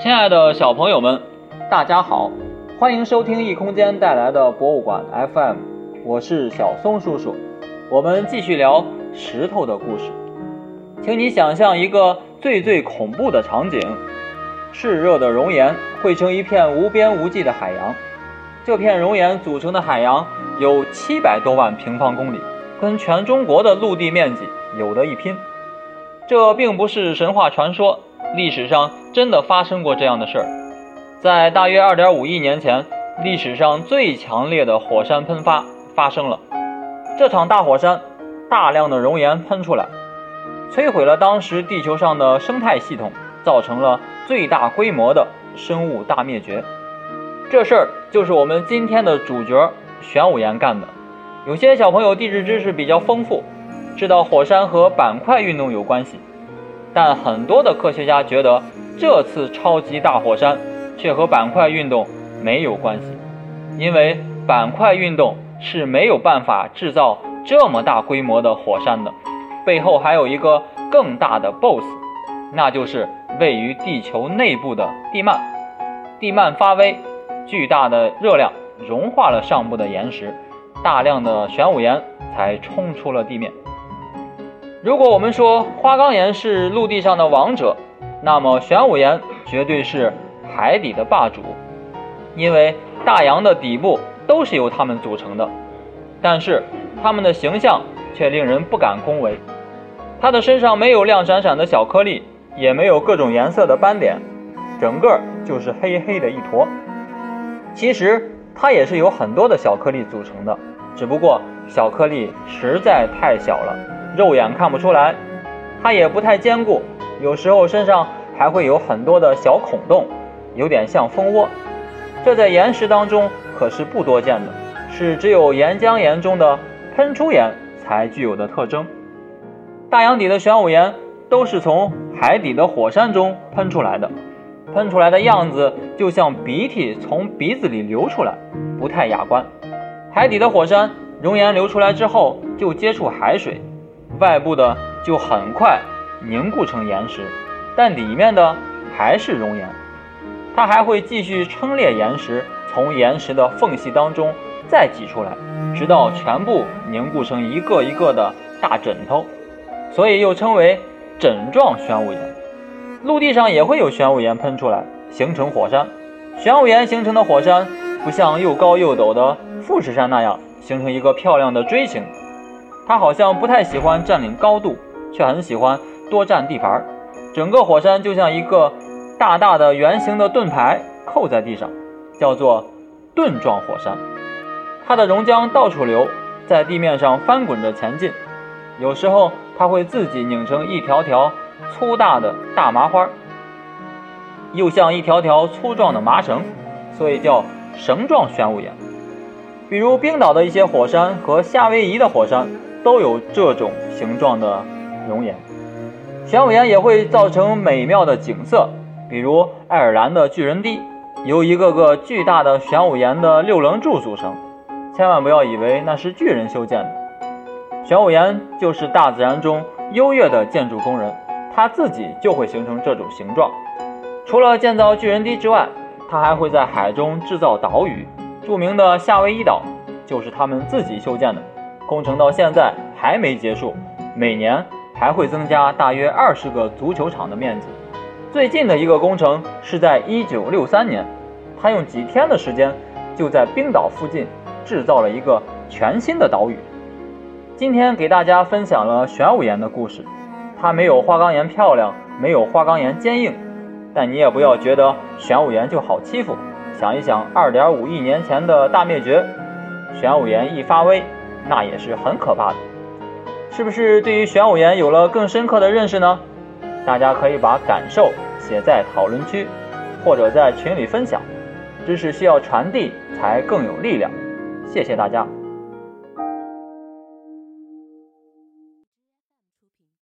亲爱的小朋友们，大家好，欢迎收听异空间带来的博物馆 FM，我是小松叔叔。我们继续聊石头的故事，请你想象一个最最恐怖的场景：炽热的熔岩汇成一片无边无际的海洋，这片熔岩组成的海洋有七百多万平方公里，跟全中国的陆地面积有得一拼。这并不是神话传说，历史上真的发生过这样的事儿。在大约2.5亿年前，历史上最强烈的火山喷发发生了。这场大火山，大量的熔岩喷出来，摧毁了当时地球上的生态系统，造成了最大规模的生物大灭绝。这事儿就是我们今天的主角玄武岩干的。有些小朋友地质知识比较丰富。知道火山和板块运动有关系，但很多的科学家觉得这次超级大火山却和板块运动没有关系，因为板块运动是没有办法制造这么大规模的火山的，背后还有一个更大的 BOSS，那就是位于地球内部的地幔。地幔发威，巨大的热量融化了上部的岩石，大量的玄武岩才冲出了地面。如果我们说花岗岩是陆地上的王者，那么玄武岩绝对是海底的霸主，因为大洋的底部都是由它们组成的。但是它们的形象却令人不敢恭维，它的身上没有亮闪闪的小颗粒，也没有各种颜色的斑点，整个就是黑黑的一坨。其实它也是由很多的小颗粒组成的，只不过小颗粒实在太小了。肉眼看不出来，它也不太坚固，有时候身上还会有很多的小孔洞，有点像蜂窝。这在岩石当中可是不多见的，是只有岩浆岩中的喷出岩才具有的特征。大洋底的玄武岩都是从海底的火山中喷出来的，喷出来的样子就像鼻涕从鼻子里流出来，不太雅观。海底的火山熔岩流出来之后就接触海水。外部的就很快凝固成岩石，但里面的还是熔岩。它还会继续撑裂岩石，从岩石的缝隙当中再挤出来，直到全部凝固成一个一个的大枕头，所以又称为枕状玄武岩。陆地上也会有玄武岩喷出来，形成火山。玄武岩形成的火山不像又高又陡的富士山那样形成一个漂亮的锥形。它好像不太喜欢占领高度，却很喜欢多占地盘。整个火山就像一个大大的圆形的盾牌扣在地上，叫做盾状火山。它的熔浆到处流，在地面上翻滚着前进。有时候它会自己拧成一条条粗大的大麻花，又像一条条粗壮的麻绳，所以叫绳状玄武岩。比如冰岛的一些火山和夏威夷的火山。都有这种形状的熔岩，玄武岩也会造成美妙的景色，比如爱尔兰的巨人堤，由一个个巨大的玄武岩的六棱柱组成。千万不要以为那是巨人修建的，玄武岩就是大自然中优越的建筑工人，他自己就会形成这种形状。除了建造巨人堤之外，他还会在海中制造岛屿，著名的夏威夷岛就是他们自己修建的。工程到现在还没结束，每年还会增加大约二十个足球场的面积。最近的一个工程是在一九六三年，他用几天的时间就在冰岛附近制造了一个全新的岛屿。今天给大家分享了玄武岩的故事，它没有花岗岩漂亮，没有花岗岩坚硬，但你也不要觉得玄武岩就好欺负。想一想，二点五亿年前的大灭绝，玄武岩一发威。那也是很可怕的，是不是？对于玄武岩有了更深刻的认识呢？大家可以把感受写在讨论区，或者在群里分享。知识需要传递才更有力量。谢谢大家。